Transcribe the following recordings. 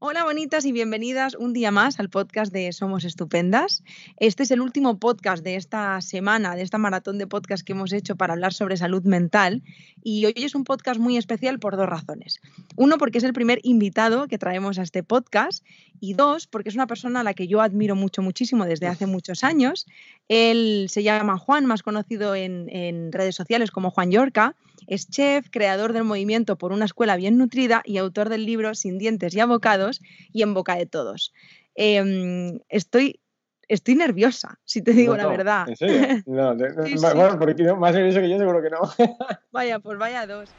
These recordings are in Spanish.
Hola bonitas y bienvenidas un día más al podcast de Somos Estupendas. Este es el último podcast de esta semana, de esta maratón de podcast que hemos hecho para hablar sobre salud mental y hoy es un podcast muy especial por dos razones. Uno, porque es el primer invitado que traemos a este podcast y dos, porque es una persona a la que yo admiro mucho, muchísimo desde hace muchos años. Él se llama Juan, más conocido en, en redes sociales como Juan Yorca. Es chef, creador del movimiento por una escuela bien nutrida y autor del libro Sin dientes y abocados y en boca de todos. Em, estoy, estoy nerviosa, si te digo la verdad. ¿En serio? No, bueno, porque más nervioso que yo seguro que no. vaya, pues vaya dos.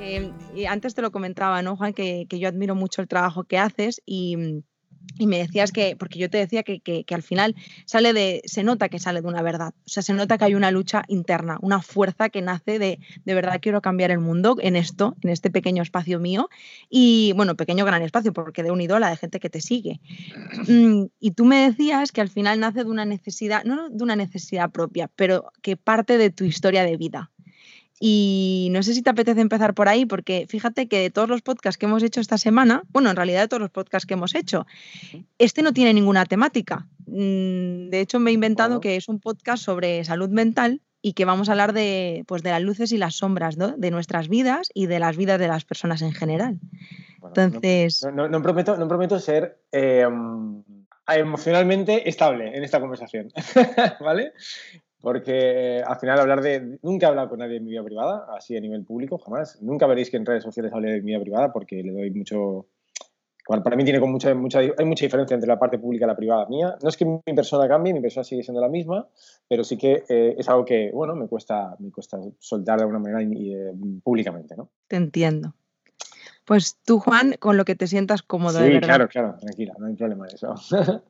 Em, y antes te lo comentaba, ¿no, Juan? Que, que, yo admiro mucho el trabajo que haces y, y me decías que, porque yo te decía que, al final sale de, se nota que sale de una verdad, o sea, se nota que hay una lucha interna, una fuerza que nace de, de verdad quiero cambiar el mundo en esto, en este pequeño espacio mío, y bueno, pequeño gran espacio, porque de un la de gente que te sigue. Mm, y tú me decías que al final nace de una necesidad, no de una necesidad propia, pero que parte de tu historia de vida. Y no sé si te apetece empezar por ahí, porque fíjate que de todos los podcasts que hemos hecho esta semana, bueno, en realidad de todos los podcasts que hemos hecho, este no tiene ninguna temática. Mm, de hecho, me he inventado que es un podcast sobre salud mental y que vamos a hablar de, pues, de las luces y las sombras ¿no? de nuestras vidas y de las vidas de las personas en general. Entonces. No, prometo, no prometo ser em, emocionalmente estable en esta conversación, ¿vale? Porque al final hablar de... Nunca he hablado con nadie de mi vida privada, así a nivel público, jamás. Nunca veréis que en redes sociales hable de mi vida privada porque le doy mucho... para mí tiene con mucha, mucha, hay mucha diferencia entre la parte pública y la privada mía. No es que mi persona cambie, mi persona sigue siendo la misma, pero sí que eh, es algo que, bueno, me cuesta, me cuesta soltar de alguna manera eh, públicamente, ¿no? Te entiendo. Pues tú, Juan, con lo que te sientas cómodo. Sí, claro, claro, tranquila, no hay problema de eso.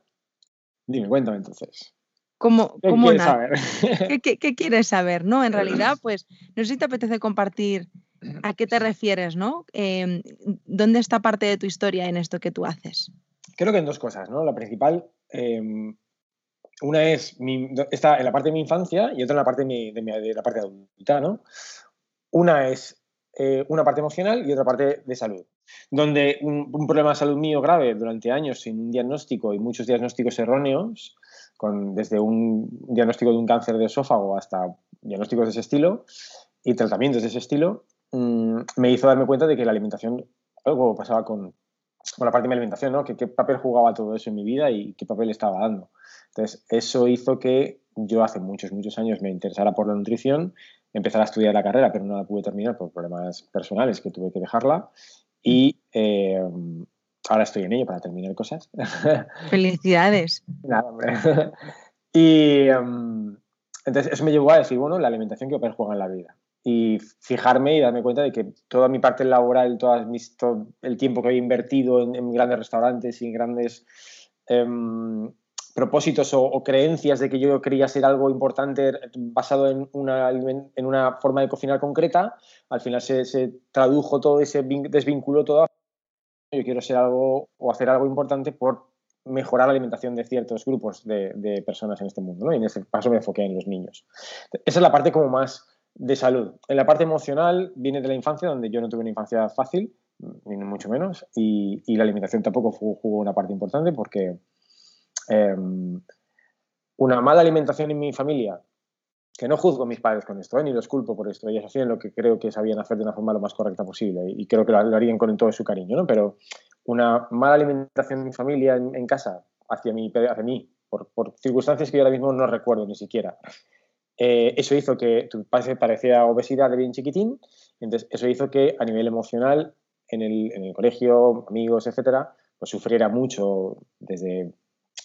Dime, cuéntame entonces. ¿Cómo, ¿Qué, quieres saber? ¿Qué, quieres saber? ¿no? En realidad, pues, no sé si te apetece compartir a qué te refieres, ¿no? Em, ¿Dónde está parte de tu historia en esto que tú haces? Creo que en dos cosas, ¿no? La principal, em, una es está en la parte de mi infancia y otra en la parte de, la parte adulta, ¿no? Una es eh, una parte emocional y otra parte de salud. Donde un, un, problema de salud mío grave durante años sin un diagnóstico y muchos diagnósticos erróneos desde un diagnóstico de un cáncer de esófago hasta diagnósticos de ese estilo y tratamientos de ese estilo, mm, me hizo darme cuenta de que la alimentación, algo pasaba con, con la parte de mi alimentación, ¿no? Que, qué papel jugaba todo eso en mi vida y qué papel estaba dando. Entonces, eso hizo que yo hace muchos, muchos años me interesara por la nutrición, empezara a estudiar la carrera, pero no la pude terminar por problemas personales que tuve que dejarla. Y eh, ahora estoy en ello para terminar cosas. Felicidades. Nada, hombre. Y em, entonces eso me llevó a decir, bueno, la alimentación que papel juega en la vida. Y fijarme y darme cuenta de que toda mi parte laboral, todas mis, todo el tiempo que había invertido en, grandes restaurantes y en grandes em, propósitos o, creencias de que yo quería ser algo importante basado en una, en una forma de cocinar concreta, al final se, se tradujo todo, ese desvinculó todo yo quiero ser algo o hacer algo importante por mejorar la alimentación de ciertos grupos de, personas en este mundo. Y en ese caso me enfoqué en los niños. Esa es la parte como más de salud. En la parte emocional viene de la infancia, donde yo no tuve una infancia fácil, ni mucho menos, y, la alimentación tampoco jugó una parte importante porque em, una mala alimentación en mi familia que no juzgo a mis padres con esto, ¿eh? ni los culpo por esto. Ellos hacían lo que creo que sabían hacer de una forma lo más correcta posible y creo que lo, harían con todo su cariño, ¿no? Pero una mala alimentación en mi familia, en, casa, hacia mí, hacia mí por, circunstancias que yo ahora mismo no recuerdo ni siquiera. Eh, eso hizo que tu padre parecía obesidad de bien chiquitín, entonces eso hizo que a nivel emocional, en el, en el colegio, amigos, etcétera, pues sufriera mucho desde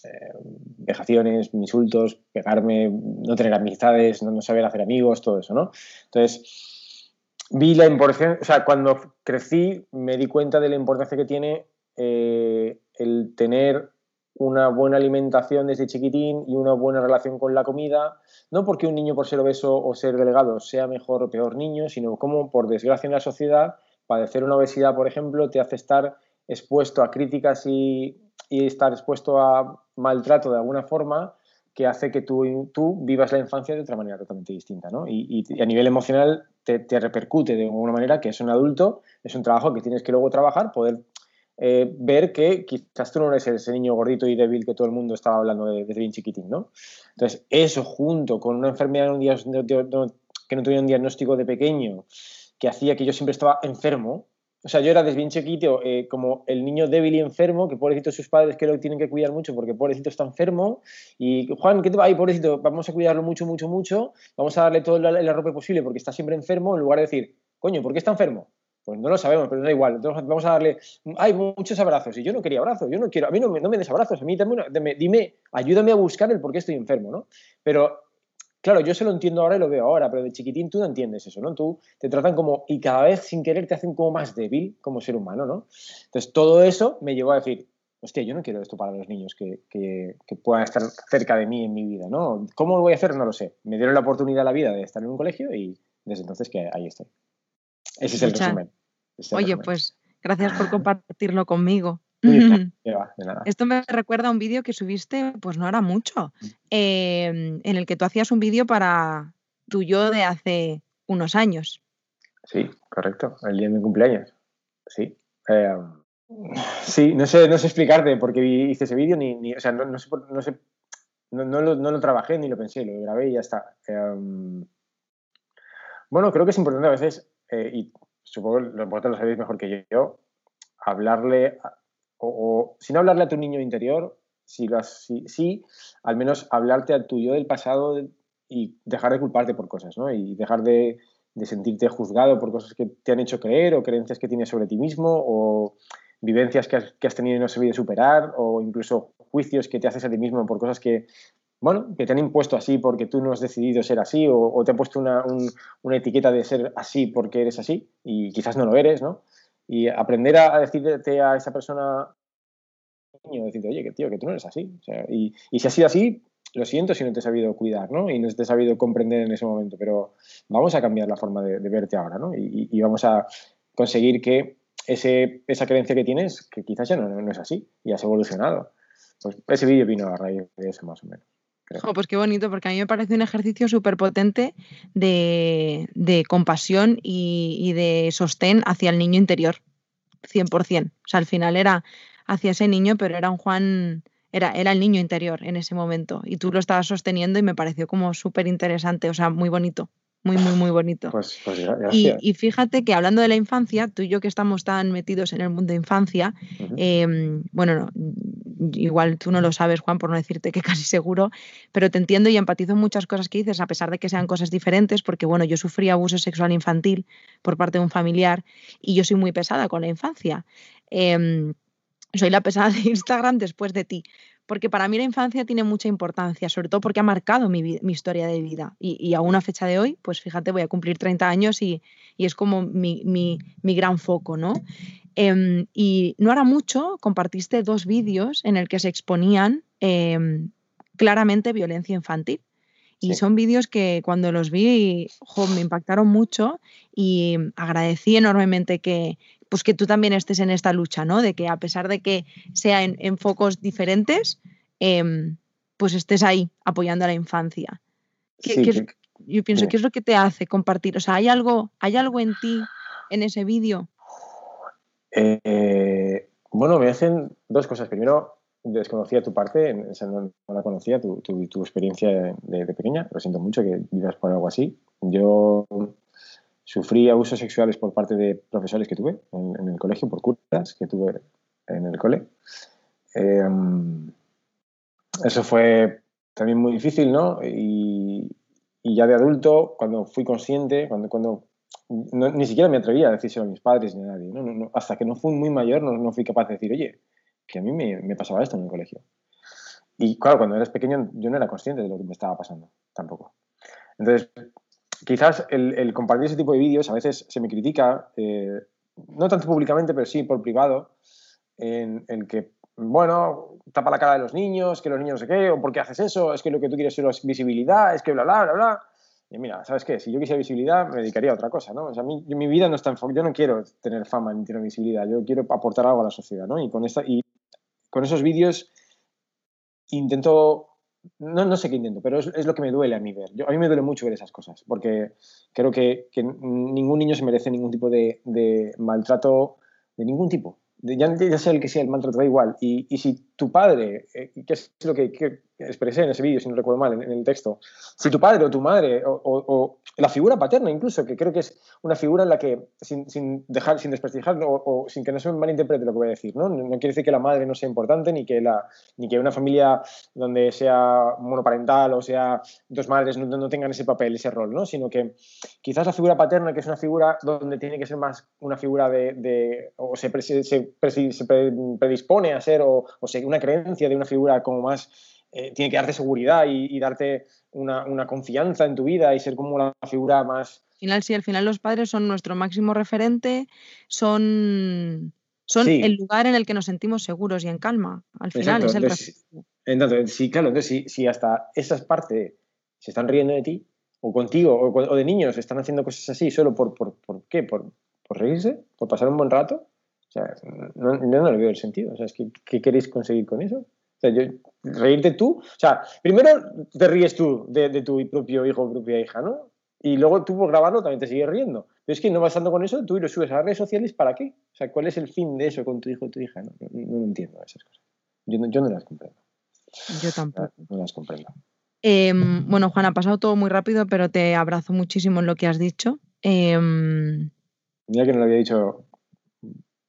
eh, vejaciones, insultos, pegarme, no tener amistades, no, saber hacer amigos, todo eso, ¿no? Entonces, vi la importancia, o sea, cuando crecí me di cuenta de la importancia que tiene eh, el tener una buena alimentación desde chiquitín y una buena relación con la comida, no porque un niño por ser obeso o ser delgado sea mejor o peor niño, sino como por desgracia en la sociedad, padecer una obesidad, por ejemplo, te hace estar expuesto a críticas y y estar expuesto a maltrato de alguna forma que hace que tú, tú vivas la infancia de otra manera totalmente distinta, ¿no? Y, a nivel emocional te, te, repercute de alguna manera que es un adulto, es un trabajo que tienes que luego trabajar, poder eh, ver que quizás tú no eres ese niño gordito y débil que todo el mundo estaba hablando de, desde bien chiquitín, ¿no? Entonces, eso junto con una enfermedad un día, que no tuviera un diagnóstico de pequeño, que hacía que yo siempre estaba enfermo, o sea, yo era desde bien chiquito eh, como el niño débil y enfermo, que pobrecito sus padres que lo tienen que cuidar mucho porque pobrecito está enfermo. Y Juan, ¿qué te va? Ay, pobrecito, vamos a cuidarlo mucho, mucho, mucho. Vamos a darle todo el arrope posible porque está siempre enfermo, en lugar de decir, coño, ¿por qué está enfermo? Pues no lo sabemos, pero da igual. Entonces vamos a darle, hay muchos abrazos. Y yo no quería abrazos, yo no quiero, a mí no no me des abrazos, a mí dime, dime, ayúdame a buscar el por qué estoy enfermo, ¿no? Pero Claro, yo se lo entiendo ahora y lo veo ahora, pero de chiquitín tú no entiendes eso, ¿no? Tú te tratan como, y cada vez sin querer te hacen como más débil como ser humano, ¿no? Entonces todo eso me llevó a decir, hostia, yo no quiero esto para los niños que, que, puedan estar cerca de mí en mi vida, ¿no? ¿Cómo lo voy a hacer? No lo sé. Me dieron la oportunidad a la vida de estar en un colegio y desde entonces que ahí estoy. Ese es el resumen. Oye, pues gracias por compartirlo conmigo. Esto me recuerda a un vídeo que subiste, pues no era mucho, mm. em, en el que tú hacías un vídeo para tu yo de hace unos años. Sí, correcto, el día de mi cumpleaños. Sí. Em, sí, no sé, no sé explicarte por qué hice ese vídeo, ni, o sea, no, no sé, no, sé no, lo, no, lo, trabajé ni lo pensé, lo grabé y ya está. Em, bueno, creo que es importante a veces, eh, y supongo que vosotros lo sabéis mejor que yo, hablarle o, sin hablarle a tu niño interior, sí, si, al menos hablarte a tu yo del pasado y dejar de culparte por cosas, ¿no? Y dejar de, sentirte juzgado por cosas que te han hecho creer o creencias que tienes sobre ti mismo o vivencias que has, tenido y no has sabido superar o incluso juicios que te haces a ti mismo por cosas que, bueno, que te han impuesto así porque tú no has decidido ser así o, te han puesto una, una, etiqueta de ser así porque eres así y quizás no lo eres, ¿no? Y aprender a, decirte a esa persona, decirte, oye, que tío, que tú no eres así. y, si ha sido así, lo siento si no te he sabido cuidar, ¿no? Y no te he sabido comprender en ese momento, pero vamos a cambiar la forma de, verte ahora, ¿no? Y, vamos a conseguir que ese, esa creencia que tienes, que quizás ya no, es así y has evolucionado. Pues ese vídeo vino a raíz de eso, más o menos. Pues qué bonito, porque a mí me parece un ejercicio súper potente de, de, compasión y, y, de sostén hacia el niño interior, 100%. O sea, al final era hacia ese niño, pero era un Juan, era, era el niño interior en ese momento. Y tú lo estabas sosteniendo y me pareció como súper interesante, o sea, muy bonito. Muy, muy, muy bonito. Pues, pues y, fíjate que hablando de la infancia, tú y yo que estamos tan metidos en el mundo de infancia, em, bueno, igual tú no lo sabes, Juan, por no decirte que casi seguro, pero te entiendo y empatizo muchas cosas que dices, a pesar de que sean cosas diferentes, porque bueno, yo sufrí abuso sexual infantil por parte de un familiar y yo soy muy pesada con la infancia. Em, soy la pesada de Instagram después de ti. Porque para mí la infancia tiene mucha importancia, sobre todo porque ha marcado mi, historia de vida. Y, a una fecha de hoy, pues fíjate, voy a cumplir 30 años y, es como mi, gran foco, ¿no? Em, y no hará mucho compartiste dos vídeos en el que se exponían em, claramente violencia infantil. Y son vídeos que cuando los vi me impactaron mucho y agradecí enormemente que, pues que tú también estés en esta lucha, ¿no? De que a pesar de que sea en, focos diferentes, em, pues estés ahí apoyando a la infancia. yo pienso, ¿qué es lo que te hace compartir? O sea, ¿hay algo, ¿hay algo en ti, en ese vídeo? Eh, bueno, me hacen dos cosas. Primero, desconocía tu parte, no, la conocía, tu, experiencia de, pequeña. Lo siento mucho que vivas por algo así. Yo Sufrí abusos sexuales por parte de profesores que tuve en, el colegio, por curas que tuve en el cole. Em, eso fue también muy difícil, ¿no? Y, ya de adulto, cuando fui consciente, cuando, cuando ni siquiera me atrevía a decírselo a mis padres ni a nadie, ¿no? hasta que no fui muy mayor no, fui capaz de decir, oye, que a mí me, me, pasaba esto en el colegio. Y claro, cuando eres pequeño yo no era consciente de lo que me estaba pasando, tampoco. Entonces, quizás el, compartir ese tipo de vídeos a veces se me critica, eh, no tanto públicamente, pero sí por privado, en el que, bueno, tapa la cara de los niños, que los niños no sé qué, o por qué haces eso, es que lo que tú quieres es visibilidad, es que bla, bla, bla, bla. Y mira, ¿sabes qué? Si yo quisiera visibilidad, me dedicaría a otra cosa, ¿no? O sea, mi, mi vida no está enfocada, yo no quiero tener fama ni tener visibilidad, yo quiero aportar algo a la sociedad, ¿no? Y con, esta, y con esos vídeos intento no, no, sé qué intento, pero es, lo que me duele a mí ver. Yo, a mí me duele mucho ver esas cosas, porque creo que, que ningún niño se merece ningún tipo de, de maltrato de ningún tipo ya, sea el que sea el maltrato, da igual. Y, y si tu padre, eh, que es lo que, que, expresé en ese vídeo, si no recuerdo mal, en, el texto, si tu padre o tu madre, o, o, la figura paterna incluso, que creo que es una figura en la que, sin, sin dejar, sin desprestigiar o, sin que no se malinterprete lo que voy a decir, ¿no? ¿no? quiere decir que la madre no sea importante, ni que, la, ni que una familia donde sea monoparental o sea dos madres no, no tengan ese papel, ese rol, ¿no? Sino que quizás la figura paterna, que es una figura donde tiene que ser más una figura de, de o se, se, se se predispone a ser o, o una creencia de una figura como más, eh, tiene que darte seguridad y, darte una, confianza en tu vida y ser como la figura más... Al final, sí, al final los padres son nuestro máximo referente, son, son el lugar en el que nos sentimos seguros y en calma. Al final es el entonces, entonces, sí, claro, entonces si, hasta esas partes se están riendo de ti, o contigo, o, de niños están haciendo cosas así, solo por, por, por qué, por, por reírse, por pasar un buen rato, no, yo no le veo el sentido. O sea, es que, ¿qué queréis conseguir con eso? O sea, yo, reírte tú. O sea, primero te ríes tú de, tu propio hijo o propia hija, ¿no? Y luego tú por grabarlo también te sigues riendo. Pero es que no bastando con eso, tú lo subes a las redes sociales, ¿para qué? O sea, ¿cuál es el fin de eso con tu hijo o tu hija? No, no, entiendo esas cosas. Yo no, yo no las comprendo. Yo tampoco. No, las comprendo. Em, bueno, Juan, ha pasado todo muy rápido, pero te abrazo muchísimo en lo que has dicho. Em, Mira que no lo había dicho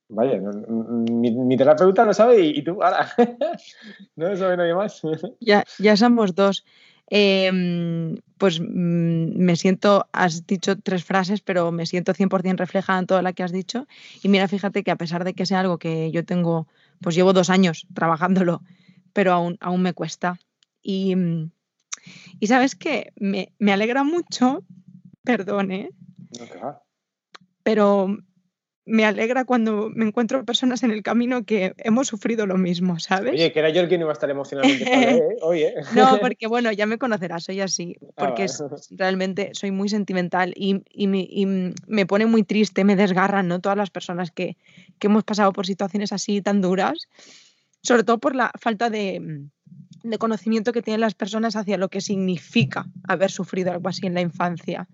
Vaya, mi, terapeuta lo sabe y, tú, ahora, no lo sabe nadie más. Ya, ya somos dos. Em, pues mm, me siento, has dicho tres frases, pero me siento 100% reflejada en toda la que has dicho. Y mira, fíjate que a pesar de que sea algo que yo tengo, pues llevo dos años trabajándolo, pero aún, aún me cuesta. Y, y sabes que me, me, alegra mucho, perdone, no, pero me alegra cuando me encuentro personas en el camino que hemos sufrido lo mismo, ¿sabes? Oye, que era yo el que no iba a estar emocionalmente. ¿eh? Oye. No, porque bueno, ya me conocerás, soy así, ah, porque realmente soy muy sentimental y, me, pone muy triste, me desgarran, ¿no? Todas las personas que, que, hemos pasado por situaciones así tan duras, sobre todo por la falta de, de conocimiento que tienen las personas hacia lo que significa haber sufrido algo así en la infancia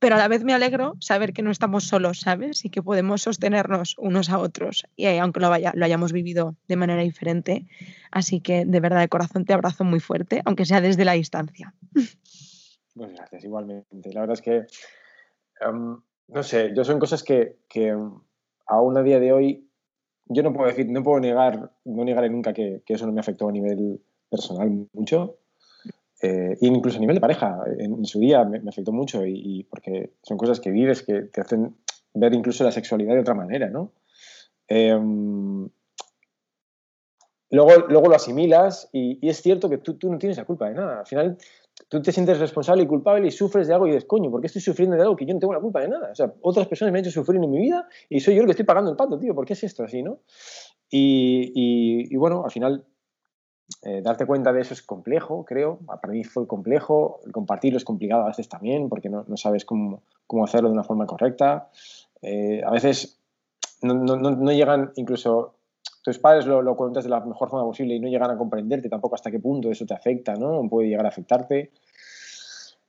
pero a la vez me alegro saber que no estamos solos, ¿sabes? Y que podemos sostenernos unos a otros, y aunque lo, hayamos vivido de manera diferente. Así que de verdad, de corazón te abrazo muy fuerte, aunque sea desde la distancia. Pues gracias, igualmente. La verdad es que, em, no sé, yo son cosas que, que aún a día de hoy, yo no puedo decir, no puedo negar, no negaré nunca que, que eso no me afectó a nivel personal mucho, eh, incluso a nivel de pareja, en, su día me, afectó mucho y, porque son cosas que vives que te hacen ver incluso la sexualidad de otra manera, ¿no? Em, luego, luego lo asimilas y, es cierto que tú, tú, no tienes la culpa de nada. Al final, tú te sientes responsable y culpable y sufres de algo y dices, coño, ¿por qué estoy sufriendo de algo que yo no tengo la culpa de nada? O sea, otras personas me han hecho sufrir en mi vida y soy yo el que estoy pagando el pato, tío. ¿Por qué es esto así, no? y bueno, al final eh, darte cuenta de eso es complejo, creo. Para mí fue complejo. Compartirlo es complicado a veces también porque no, no sabes cómo, cómo, hacerlo de una forma correcta. Eh, a veces no, no, no, llegan, incluso tus padres lo, lo, cuentas de la mejor forma posible y no llegan a comprenderte tampoco hasta qué punto eso te afecta, ¿no? Puede llegar a afectarte.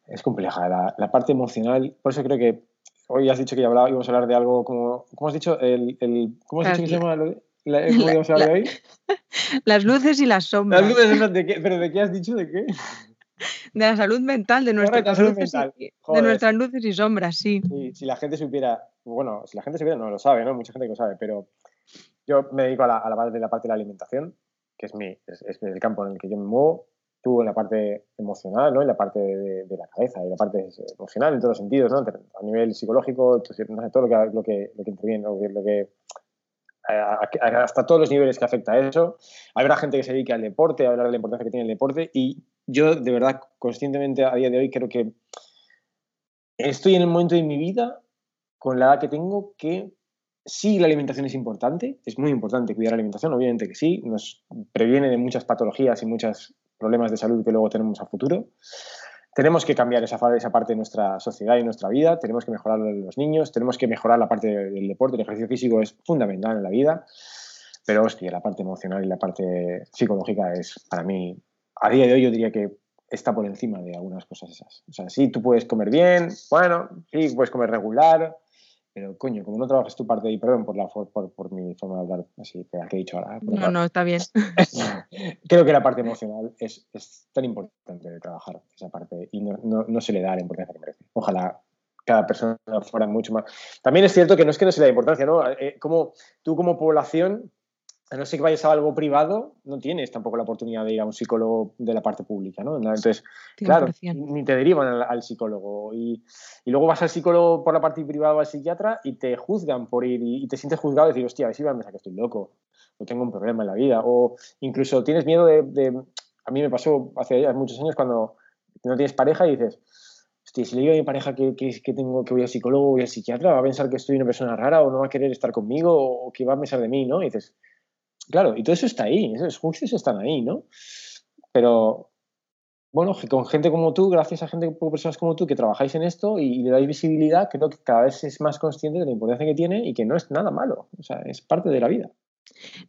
Es compleja la, la parte emocional. Por eso creo que hoy has dicho que ya íbamos a hablar de algo como, ¿cómo has dicho? El, el ¿Cómo has dicho que se llama? Las luces y las sombras. Las luces, ¿de qué? ¿Pero de qué has dicho? ¿De qué? De la salud mental, de, nuestras, luces, Y, de nuestras luces y sombras, sí. Si la gente supiera, bueno, si la gente supiera, no lo sabe, ¿no? Mucha gente que lo sabe, pero yo me dedico a la, a la, parte, de la parte de la alimentación, que es, mi, es, el campo en el que yo me muevo. Tú en la parte emocional, ¿no? En la parte de, de la cabeza y la parte emocional en todos los sentidos, ¿no? A nivel psicológico, todo lo que, lo que, lo que interviene, lo que, lo que hasta todos los niveles que afecta a eso. Habrá gente que se dedique al deporte, a hablar de la importancia que tiene el deporte y yo de verdad conscientemente a día de hoy creo que estoy en el momento de mi vida con la edad que tengo que sí la alimentación es importante, es muy importante cuidar la alimentación, obviamente que sí, nos previene de muchas patologías y muchos problemas de salud que luego tenemos a futuro, tenemos que cambiar esa, esa parte de nuestra sociedad y nuestra vida, tenemos que mejorar los niños, tenemos que mejorar la parte del deporte, el ejercicio físico es fundamental en la vida, pero hostia, la parte emocional y la parte psicológica es para mí a día de hoy yo diría que está por encima de algunas cosas esas. O sea, sí, tú puedes comer bien, bueno, sí, puedes comer regular, pero coño, como no trabajas tu parte, y perdón por, la, por, por, mi forma de hablar, así que he dicho ahora. No, no, está bien. Creo que la parte emocional es, es, tan importante de trabajar, esa parte, y no, no, no, se le da la importancia que merece. Ojalá cada persona fuera mucho más. También es cierto que no es que no se le da importancia, ¿no? Eh, como tú como población a no ser que vayas a algo privado, no tienes tampoco la oportunidad de ir a un psicólogo de la parte pública, ¿no? Entonces, claro, ni te derivan al, psicólogo. Y, luego vas al psicólogo por la parte privada o al psiquiatra y te juzgan por ir y, te sientes juzgado y decir, hostia, a ver si va a pensar que estoy loco o tengo un problema en la vida. O incluso tienes miedo de, A mí me pasó hace muchos años cuando no tienes pareja y dices, hostia, si le digo a mi pareja que, que, tengo, que voy al psicólogo o voy al psiquiatra, va a pensar que estoy una persona rara o no va a querer estar conmigo o que va a pensar de mí, ¿no? Y dices Claro, y todo eso está ahí, esos juicios están ahí, ¿no? Pero, bueno, con gente como tú, gracias a gente, personas como tú que trabajáis en esto y, le dais visibilidad, creo que cada vez es más consciente de la importancia que tiene y que no es nada malo, o sea, es parte de la vida.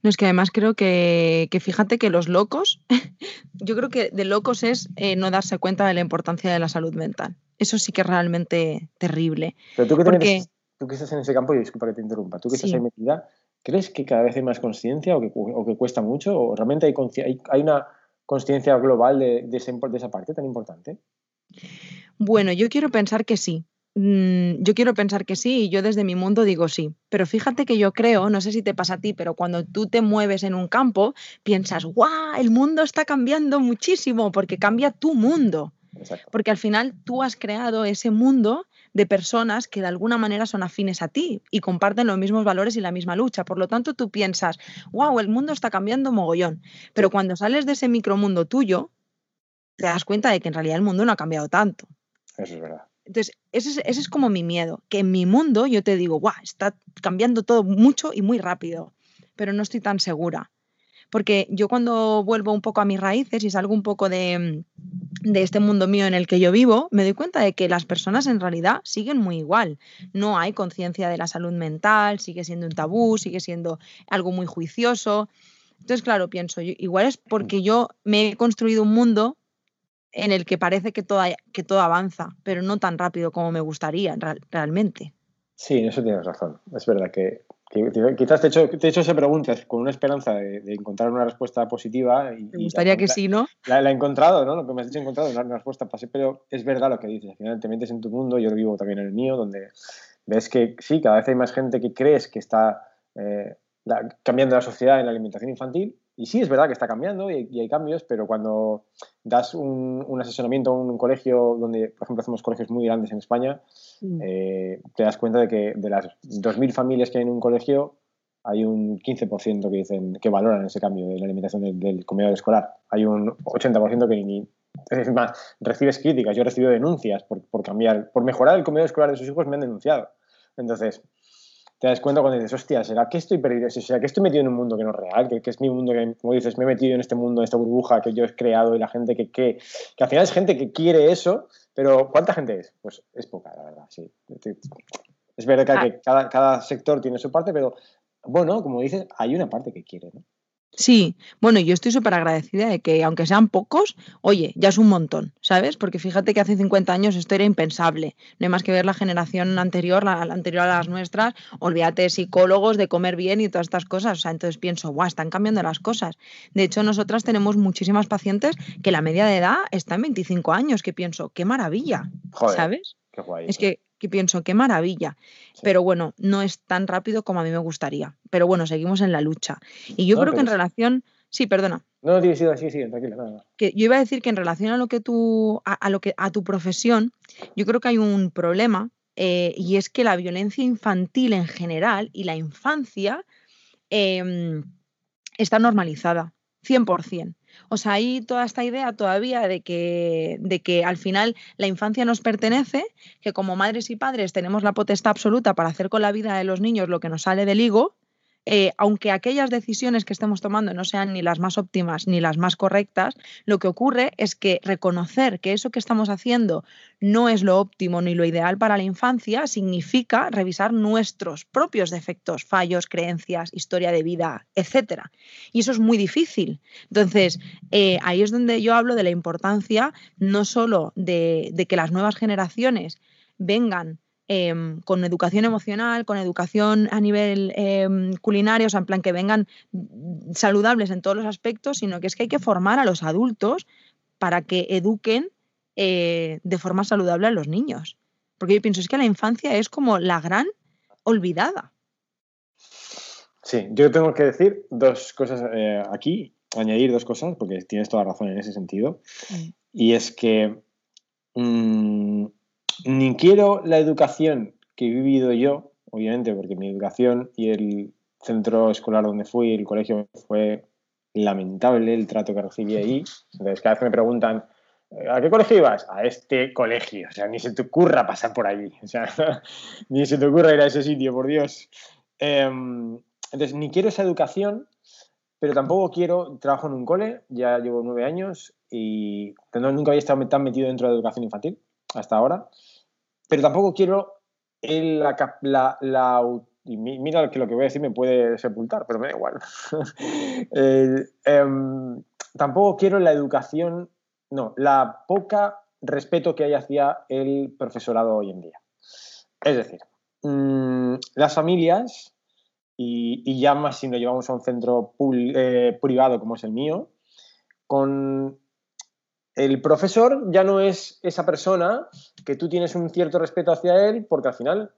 No, es que además creo que, fíjate que los locos, yo creo que de locos es eh, no darse cuenta de la importancia de la salud mental. Eso sí que es realmente terrible. Pero tú que, tú que estás en ese campo, y disculpa que te interrumpa, tú que estás ahí metida, ¿Crees que cada vez hay más conciencia o que, que, cuesta mucho? ¿O realmente hay, hay, una conciencia global de, de, esa parte tan importante? Bueno, yo quiero pensar que sí. Mm, yo quiero pensar que sí y yo desde mi mundo digo sí. Pero fíjate que yo creo, no sé si te pasa a ti, pero cuando tú te mueves en un campo, piensas, ¡guau! El mundo está cambiando muchísimo porque cambia tu mundo. Porque al final tú has creado ese mundo de personas que de alguna manera son afines a ti y comparten los mismos valores y la misma lucha. Por lo tanto, tú piensas, wow, el mundo está cambiando mogollón. Pero cuando sales de ese micromundo tuyo, te das cuenta de que en realidad el mundo no ha cambiado tanto. Eso es verdad. Entonces, ese es, como mi miedo, que en mi mundo yo te digo, wow, está cambiando todo mucho y muy rápido, pero no estoy tan segura porque yo cuando vuelvo un poco a mis raíces y salgo un poco de, este mundo mío en el que yo vivo, me doy cuenta de que las personas en realidad siguen muy igual. No hay conciencia de la salud mental, sigue siendo un tabú, sigue siendo algo muy juicioso. Entonces, claro, pienso, igual es porque yo me he construido un mundo en el que parece que todo, que todo avanza, pero no tan rápido como me gustaría realmente. Sí, en eso tienes razón. Es verdad que Quizás te he, hecho, te he hecho esa pregunta con una esperanza de, encontrar una respuesta positiva. Y, me gustaría que sí, ¿no? La, he encontrado, ¿no? Lo que me has dicho, he encontrado una, respuesta pero es verdad lo que dices. Al final te metes en tu mundo, yo vivo también en el mío, donde ves que sí, cada vez hay más gente que crees que está eh, cambiando la sociedad en la alimentación infantil. Y sí, es verdad que está cambiando y, hay cambios, pero cuando das un, un asesoramiento a un colegio donde, por ejemplo, hacemos colegios muy grandes en España, Mm. Eh, te das cuenta de que de las 2.000 familias que hay en un colegio, hay un 15% que dicen que valoran ese cambio de la alimentación del, comedor escolar. Hay un 80% que ni, es más, recibes críticas. Yo he recibido denuncias por, por, cambiar, por mejorar el comedor escolar de sus hijos, me han denunciado. Entonces, te das cuenta cuando dices, hostia, ¿será que estoy perdido? ¿Será que estoy metido en un mundo que no es real? Que, es mi mundo que, como dices, me he metido en este mundo, en esta burbuja que yo he creado y la gente que, que, que al final es gente que quiere eso pero ¿cuánta gente es? Pues es poca, la verdad, sí. Es verdad que, ah. cada, sector tiene su parte, pero bueno, como dices, hay una parte que quiere, ¿no? Sí, bueno, yo estoy súper agradecida de que aunque sean pocos, oye, ya es un montón, ¿sabes? Porque fíjate que hace 50 años esto era impensable. No hay más que ver la generación anterior, la, anterior a las nuestras, olvídate de psicólogos, de comer bien y todas estas cosas. O sea, entonces pienso, guau, están cambiando las cosas. De hecho, nosotras tenemos muchísimas pacientes que la media de edad está en 25 años, que pienso, qué maravilla, ¿sabes? Qué guay, es que que pienso, qué maravilla. Pero bueno, no es tan rápido como a mí me gustaría. Pero bueno, seguimos en la lucha. Y yo creo que en relación. Sí, perdona. No, sí, sí, sí, sí tranquila, nada. Que yo iba a decir que en relación a lo que tú, a, lo que, a tu profesión, yo creo que hay un problema eh, y es que la violencia infantil en general y la infancia em, está normalizada, 100%. O sea, hay toda esta idea todavía de que, de que al final la infancia nos pertenece, que como madres y padres tenemos la potestad absoluta para hacer con la vida de los niños lo que nos sale del higo. Eh, aunque aquellas decisiones que estemos tomando no sean ni las más óptimas ni las más correctas, lo que ocurre es que reconocer que eso que estamos haciendo no es lo óptimo ni lo ideal para la infancia significa revisar nuestros propios defectos, fallos, creencias, historia de vida, etc. Y eso es muy difícil. Entonces, eh, ahí es donde yo hablo de la importancia no solo de, de que las nuevas generaciones vengan Em, con educación emocional, con educación a nivel em, culinario, o sea, en plan que vengan saludables en todos los aspectos, sino que es que hay que formar a los adultos para que eduquen eh, de forma saludable a los niños. Porque yo pienso, es que la infancia es como la gran olvidada. Sí, yo tengo que decir dos cosas eh, aquí, añadir dos cosas, porque tienes toda razón en ese sentido. Y es que mm, ni quiero la educación que he vivido yo, obviamente, porque mi educación y el centro escolar donde fui, el colegio, fue lamentable el trato que recibí ahí. Entonces, cada vez que me preguntan, ¿a qué colegio ibas? A este colegio. O sea, ni se te ocurra pasar por allí. O sea, ni se te ocurra ir a ese sitio, por Dios. Em, entonces, ni quiero esa educación, pero tampoco quiero, trabajo en un cole, ya llevo nueve años y nunca había estado tan metido dentro de la educación infantil hasta ahora pero tampoco quiero la, mira que lo que voy a decir me puede sepultar, pero me da igual. Em, tampoco quiero la educación, no, la poca respeto que hay hacia el profesorado hoy en día. Es decir, mm, las familias, y, ya más si nos llevamos a un centro eh, privado como es el mío, con el profesor ya no es esa persona que tú tienes un cierto respeto hacia él porque al final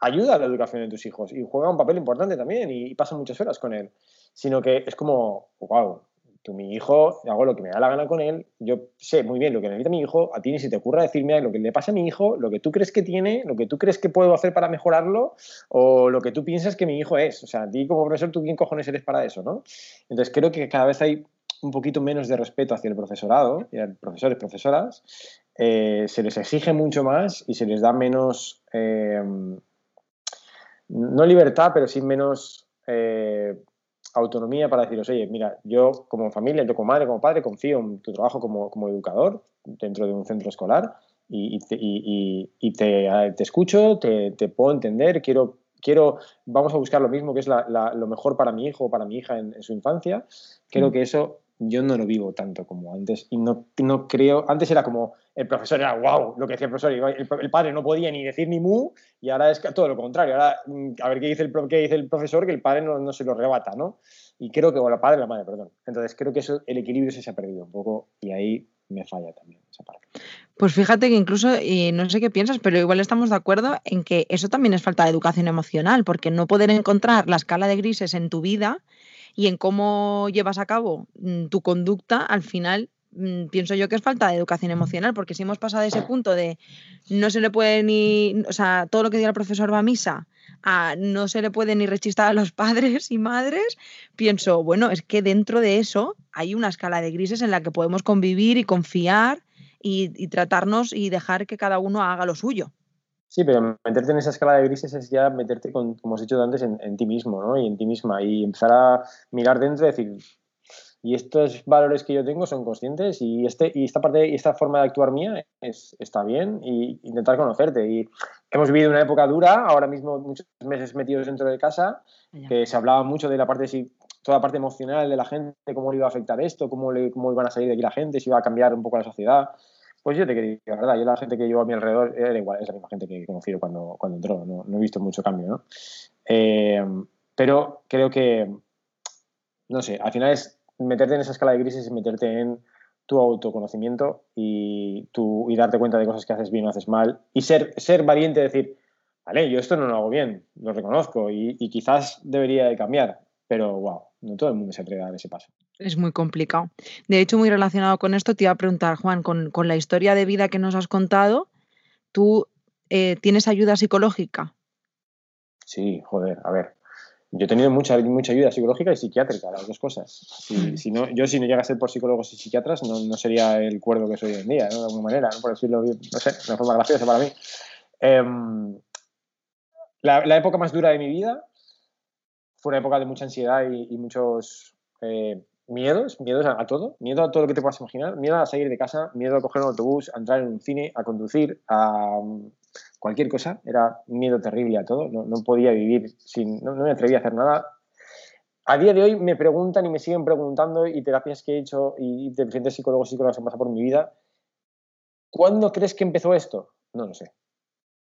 ayuda a la educación de tus hijos y juega un papel importante también y, pasa muchas horas con él, sino que es como, wow, tú mi hijo, hago lo que me da la gana con él, yo sé muy bien lo que necesita mi hijo, a ti ni si te ocurra decirme lo que le pasa a mi hijo, lo que tú crees que tiene, lo que tú crees que puedo hacer para mejorarlo o lo que tú piensas que mi hijo es. O sea, a ti como profesor, ¿tú quién cojones eres para eso, no? Entonces creo que cada vez hay un poquito menos de respeto hacia el profesorado y a profesores profesoras, eh, se les exige mucho más y se les da menos, eh, no libertad, pero sí menos eh, autonomía para deciros, oye, mira, yo como familia, yo como madre, como padre, confío en tu trabajo como, educador dentro de un centro escolar y, te, escucho, te, puedo entender, quiero quiero, vamos a buscar lo mismo que es lo mejor para mi hijo o para mi hija en, su infancia. Creo mm. que eso yo no lo vivo tanto como antes y no, no creo, antes era como el profesor era wow, lo que decía el profesor, el, padre no podía ni decir ni mu y ahora es todo lo contrario, ahora mm, a ver qué dice el, qué dice el profesor que el padre no, no se lo rebata, ¿no? Y creo que, bueno, el padre la madre, perdón. Entonces creo que el equilibrio se ha perdido un poco y ahí me falla también esa parte. Pues fíjate que incluso, y no sé qué piensas, pero igual estamos de acuerdo en que eso también es falta de educación emocional, porque no poder encontrar la escala de grises en tu vida y en cómo llevas a cabo mm, tu conducta, al final mm, pienso yo que es falta de educación emocional, porque si hemos pasado de ese punto de no se le puede ni, o sea, todo lo que diga el profesor va a misa, a no se le puede ni rechistar a los padres y madres, pienso, bueno, es que dentro de eso hay una escala de grises en la que podemos convivir y confiar y tratarnos y dejar que cada uno haga lo suyo. Sí, pero meterte en esa escala de grises es ya meterte, con, como has dicho antes, en, ti mismo, ¿no? Y en ti misma. Y empezar a mirar dentro y decir, y estos valores que yo tengo son conscientes y, este, y esta parte y esta forma de actuar mía es, está bien y intentar conocerte. Y hemos vivido una época dura, ahora mismo muchos meses metidos dentro de casa, que se hablaba mucho de la parte si toda la parte emocional de la gente, cómo le iba a afectar esto, cómo, le, cómo iban a salir de aquí la gente, si iba a cambiar un poco la sociedad. Pues yo te quería, la verdad, yo la gente que llevo a mi alrededor era igual, es la misma gente que he conocido cuando, cuando entró, no, he visto mucho cambio, ¿no? Eh, pero creo que, no sé, al final es meterte en esa escala de grises y meterte en tu autoconocimiento y, tu, y darte cuenta de cosas que haces bien o haces mal y ser, ser valiente decir, vale, yo esto no lo hago bien, lo reconozco y, y quizás debería de cambiar, pero wow, no todo el mundo se atreve a dar ese paso. Es muy complicado. De hecho, muy relacionado con esto, te iba a preguntar, Juan, con, la historia de vida que nos has contado, ¿tú eh, tienes ayuda psicológica? Sí, joder, a ver. Yo he tenido mucha, mucha ayuda psicológica y psiquiátrica, las dos cosas. Si, mm. no, yo si no llega a ser por psicólogos y psiquiatras, no, sería el cuerdo que soy hoy en día, de alguna manera, por decirlo, no sé, de una forma graciosa para mí. Em, la, la, época más dura de mi vida fue una época de mucha ansiedad y, muchos eh, miedos, miedos a, todo, miedo a todo lo que te puedas imaginar, miedo a salir de casa, miedo a coger un autobús, a entrar en un cine, a conducir, a mm, cualquier cosa. Era miedo terrible a todo, no, podía vivir sin, no, me atrevía a hacer nada. A día de hoy me preguntan y me siguen preguntando y terapias que he hecho y diferentes psicólogos y psicólogas han pasado por mi vida, ¿cuándo crees que empezó esto? No lo sé.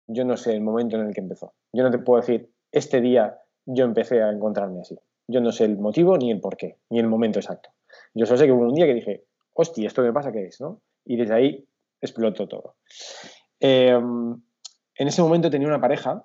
Yo no sé el momento en el que empezó. Yo no te puedo decir, este día yo empecé a encontrarme así. Yo no sé el motivo ni el por qué, ni el momento exacto. Yo solo sé que hubo un día que dije, hostia, esto me pasa, ¿qué es? ¿no? Y desde ahí explotó todo. Em, en ese momento tenía una pareja,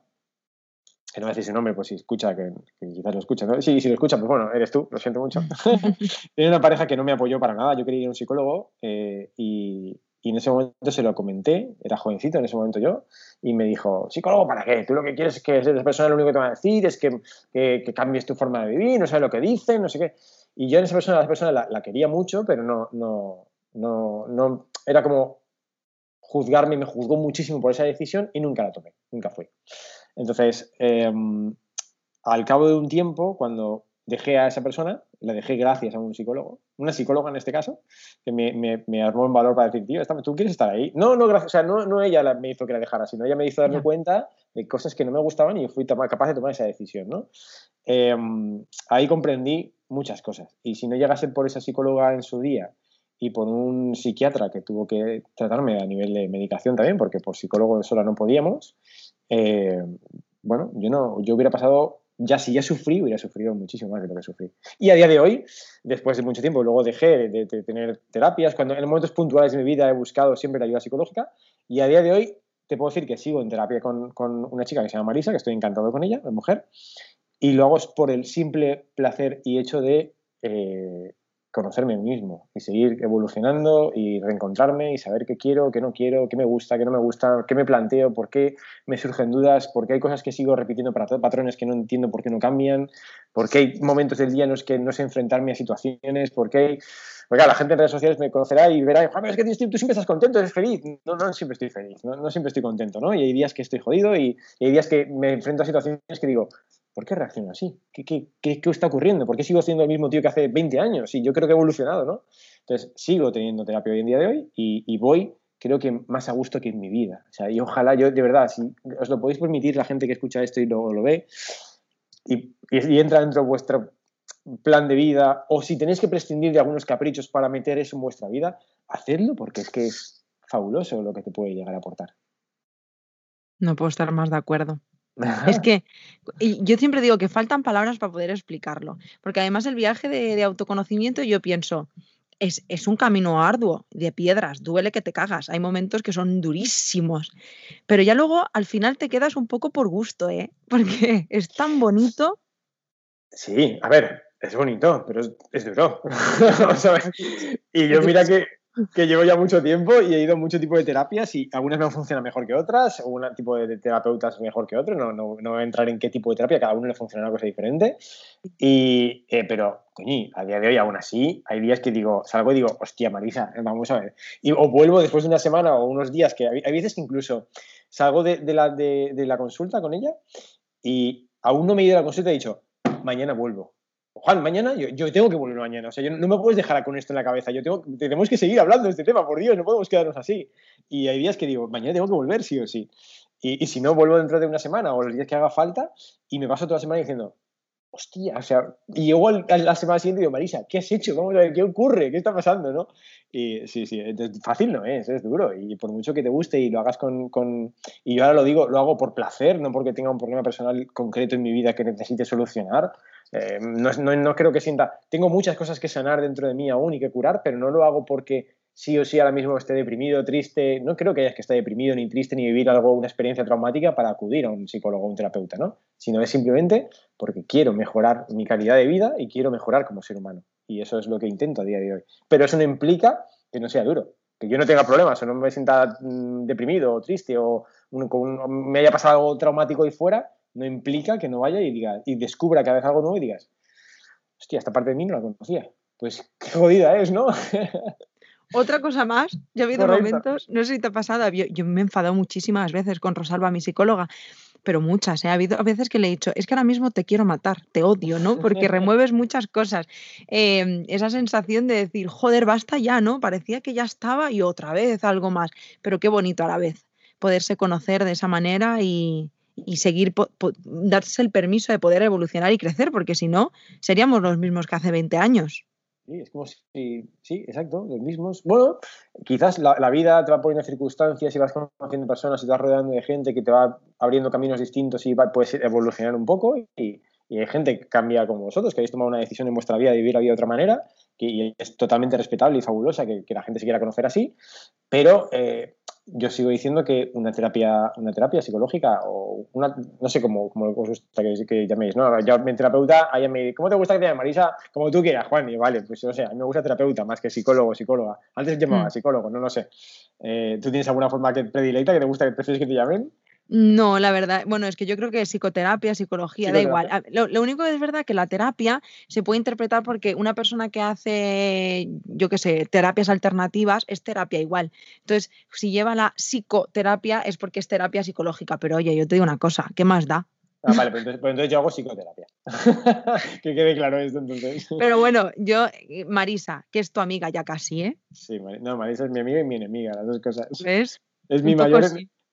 que no voy a decir su nombre, pues si escucha, que, quizás lo escucha, ¿no? Sí, si lo escucha, pues bueno, eres tú, lo siento mucho. tenía una pareja que no me apoyó para nada, yo quería ir a un psicólogo eh, y, y en ese momento se lo comenté, era jovencito en ese momento yo, y me dijo, psicólogo, ¿para qué? Tú lo que quieres es que esa persona lo único que te va a decir es que, que, cambies tu forma de vivir, no sabes lo que dicen, no sé qué. Y yo en esa persona, esa persona la, quería mucho, pero no, no, no, no, era como juzgarme, me juzgó muchísimo por esa decisión y nunca la tomé, nunca fui. Entonces, em, al cabo de un tiempo, cuando dejé a esa persona, la dejé gracias a un psicólogo, una psicóloga en este caso, que me, me, me armó en valor para decir, tío, ¿tú quieres estar ahí? No, no, gracias, o sea, no, no ella me hizo que la dejara, sino ella me hizo darme cuenta de cosas que no me gustaban y fui capaz de tomar esa decisión, ¿no? Em, ahí comprendí muchas cosas. Y si no llegase por esa psicóloga en su día y por un psiquiatra que tuvo que tratarme a nivel de medicación también, porque por psicólogo sola no podíamos, eh, bueno, yo no, yo hubiera pasado ya si ya sufrí, hubiera sufrido muchísimo más de lo que sufrí. Y a día de hoy, después de mucho tiempo, luego dejé de, tener terapias, cuando en momentos puntuales de mi vida he buscado siempre la ayuda psicológica, y a día de hoy te puedo decir que sigo en terapia con, una chica que se llama Marisa, que estoy encantado con ella, la mujer, y lo hago por el simple placer y hecho de eh, conocerme mismo y seguir evolucionando y reencontrarme y saber qué quiero, qué no quiero, qué me gusta, qué no me gusta, qué me planteo, por qué me surgen dudas, por qué hay cosas que sigo repitiendo para patrones que no entiendo por qué no cambian, por qué hay momentos del día en los que no sé enfrentarme a situaciones, por qué hay... Porque la gente en redes sociales me conocerá y verá, es que tú siempre estás contento, eres feliz. No, no siempre estoy feliz, no, siempre estoy contento, ¿no? Y hay días que estoy jodido y hay días que me enfrento a situaciones que digo, ¿por qué reacciono así? ¿Qué, qué, qué, está ocurriendo? ¿Por qué sigo siendo el mismo tío que hace 20 años? Y yo creo que he evolucionado, ¿no? Entonces, sigo teniendo terapia hoy en día de hoy y, voy, creo que más a gusto que en mi vida. O sea, y ojalá yo, de verdad, si os lo podéis permitir, la gente que escucha esto y lo, lo ve, y, y, entra dentro de vuestro plan de vida, o si tenéis que prescindir de algunos caprichos para meter eso en vuestra vida, hacedlo porque es que es fabuloso lo que te puede llegar a aportar. No puedo estar más de acuerdo. Es que yo siempre digo que faltan palabras para poder explicarlo, porque además el viaje de, autoconocimiento yo pienso, es, es, un camino arduo, de piedras, duele que te cagas, hay momentos que son durísimos, pero ya luego al final te quedas un poco por gusto, ¿eh? porque es tan bonito. Sí, a ver, es bonito, pero es, es duro. y yo mira que que llevo ya mucho tiempo y he ido a mucho tipo de terapias y algunas me funcionan mejor que otras, un tipo de terapeutas mejor que otro, no, no, no, voy a entrar en qué tipo de terapia, cada uno le funciona una cosa diferente. Y, eh, pero, coño, a día de hoy aún así, hay días que digo, salgo y digo, hostia, Marisa, vamos a ver. Y, o vuelvo después de una semana o unos días, que hay, veces que incluso salgo de, la, de la consulta con ella y aún no me he ido a la consulta y he dicho, mañana vuelvo Juan, mañana yo, tengo que volver mañana. O sea, yo no me puedes dejar con esto en la cabeza. Yo tengo, tenemos que seguir hablando de este tema, por Dios, no podemos quedarnos así. Y hay días que digo, mañana tengo que volver, sí o sí. Y, y si no, vuelvo dentro de una semana o los días que haga falta y me paso toda la semana diciendo, hostia, o sea, y llego a la semana siguiente y digo, Marisa, ¿qué has hecho? Vamos a ver, ¿qué ocurre? ¿Qué está pasando? ¿no? Y sí, sí, fácil no es, es duro. Y por mucho que te guste y lo hagas con, con, Y yo ahora lo digo, lo hago por placer, no porque tenga un problema personal concreto en mi vida que necesite solucionar. Eh, no, no, no creo que sienta... Tengo muchas cosas que sanar dentro de mí aún y que curar, pero no lo hago porque sí o sí ahora mismo esté deprimido, triste, no creo que haya que estar deprimido ni triste ni vivir algo, una experiencia traumática para acudir a un psicólogo o un terapeuta, ¿no? Sino es simplemente porque quiero mejorar mi calidad de vida y quiero mejorar como ser humano. Y eso es lo que intento a día de hoy. Pero eso no implica que no sea duro, que yo no tenga problemas o no me sienta mm, deprimido o triste o me haya pasado algo traumático ahí fuera, no implica que no vaya y diga y descubra cada vez algo nuevo y digas, hostia, esta parte de mí no la conocía. Pues qué jodida es, ¿no? Otra cosa más, yo he habido momentos, no sé si te ha pasado, yo, me he enfadado muchísimas veces con Rosalba, mi psicóloga, pero muchas, ¿eh? Ha habido a veces que le he dicho, es que ahora mismo te quiero matar, te odio, ¿no? Porque remueves muchas cosas. Em, esa sensación de decir, joder, basta ya, ¿no? Parecía que ya estaba y otra vez algo más, pero qué bonito a la vez poderse conocer de esa manera y, y seguir, darse el permiso de poder evolucionar y crecer, porque si no, seríamos los mismos que hace 20 años. Sí, es como si, sí, exacto, los mismos. Bueno, quizás la, vida te va poniendo circunstancias y vas conociendo personas y te vas rodeando de gente que te va abriendo caminos distintos y va, puedes evolucionar un poco y, hay gente que cambia como vosotros, que habéis tomado una decisión en vuestra vida de vivir la vida de otra manera, que, y es totalmente respetable y fabulosa que, que, la gente se quiera conocer así, pero eh, yo sigo diciendo que una terapia, una terapia psicológica o una, no sé cómo, cómo os gusta que, que, llaméis, ¿no? Yo, mi terapeuta, ella me ¿cómo te gusta que te llames Marisa? Como tú quieras, Juan, y vale, pues no sé, a mí me gusta terapeuta más que psicólogo o psicóloga. Antes llamaba mm. psicólogo, no lo sé. Eh, ¿Tú tienes alguna forma que predilecta que te gusta, que prefieres que te llamen? No, la verdad, bueno, es que yo creo que psicoterapia, psicología, da igual. Lo, único que es verdad que la terapia se puede interpretar porque una persona que hace, yo qué sé, terapias alternativas es terapia igual. Entonces, si lleva la psicoterapia es porque es terapia psicológica, pero oye, yo te digo una cosa, ¿qué más da? Ah, vale, pues entonces, pues yo hago psicoterapia. que quede claro esto entonces. Pero bueno, yo, eh, Marisa, que es tu amiga ya casi, ¿eh? Sí, no, Marisa es mi amiga y mi enemiga, las dos cosas. ¿Ves? Es mi mayor,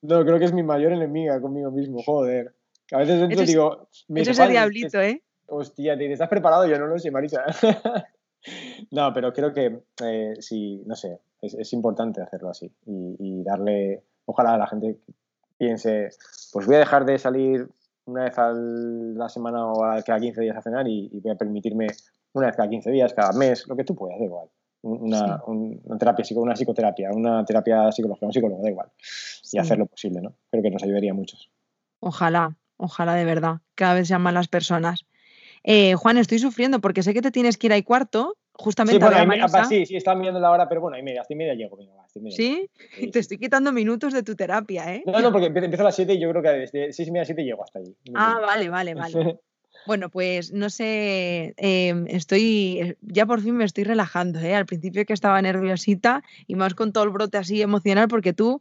no, creo que es mi mayor enemiga conmigo mismo, joder. a veces dentro digo. Me eso es el diablito, ¿eh? Hostia, ¿te estás preparado? Yo no lo sé, Marisa. no, pero creo que eh, sí, no sé, es, importante hacerlo así y, darle. Ojalá la gente piense, pues voy a dejar de salir una vez a la semana o cada 15 días a cenar y, voy a permitirme una vez cada 15 días, cada mes, lo que tú puedas, da igual una, una, terapia, una psicoterapia, una terapia psicológica, un psicólogo, da igual. Y hacer lo posible, ¿no? Creo que nos ayudaría a muchos. Ojalá, ojalá de verdad. Cada vez sean más las personas. Eh, Juan, estoy sufriendo porque sé que te tienes que ir ahí cuarto, justamente sí, a sí, sí, estaba mirando la hora, pero bueno, ahí media, hasta media llego. ¿Sí? te estoy quitando minutos de tu terapia, ¿eh? No, no, porque empiezo a las 7 y yo creo que desde 6 y media a 7 llego hasta allí. Ah, vale, vale, vale. Bueno, pues no sé, em, estoy, eh, ya por fin me estoy relajando, ¿eh? Al principio que estaba nerviosita y más con todo el brote así emocional porque tú,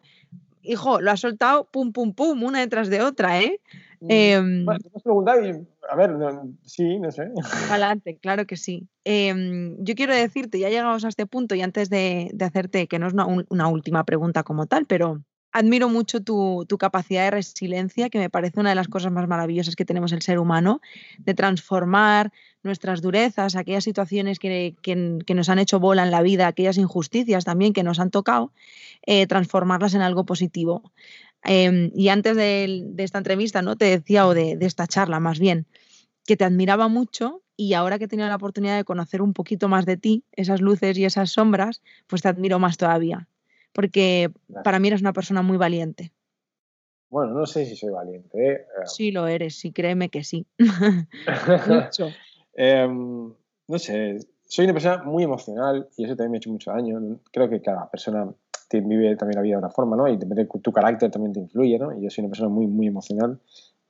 hijo, lo has soltado pum, pum, pum, una detrás de otra, ¿eh? Eh, bueno, te has preguntado y, a ver, sí, no sé. Adelante, claro que sí. Em, yo quiero decirte, ya llegamos a este punto y antes de, de hacerte, que no es una, una última pregunta como tal, pero admiro mucho tu, capacidad de resiliencia, que me parece una de las cosas más maravillosas que tenemos el ser humano, de transformar nuestras durezas, aquellas situaciones que, nos han hecho bola en la vida, aquellas injusticias también que nos han tocado, eh, transformarlas en algo positivo. Em, y antes de, esta entrevista, ¿no? Te decía, o de, de esta charla más bien, que te admiraba mucho y ahora que he tenido la oportunidad de conocer un poquito más de ti, esas luces y esas sombras, pues te admiro más todavía porque para mí eres una persona muy valiente. Bueno, no sé si soy valiente. ¿eh? Sí, lo eres, sí, créeme que sí. mucho. Em, no sé, soy una persona muy emocional y eso también me ha hecho mucho daño. Creo que cada persona vive también la vida de una forma, ¿no? Y depende tu carácter también te influye, ¿no? Y yo soy una persona muy, muy emocional.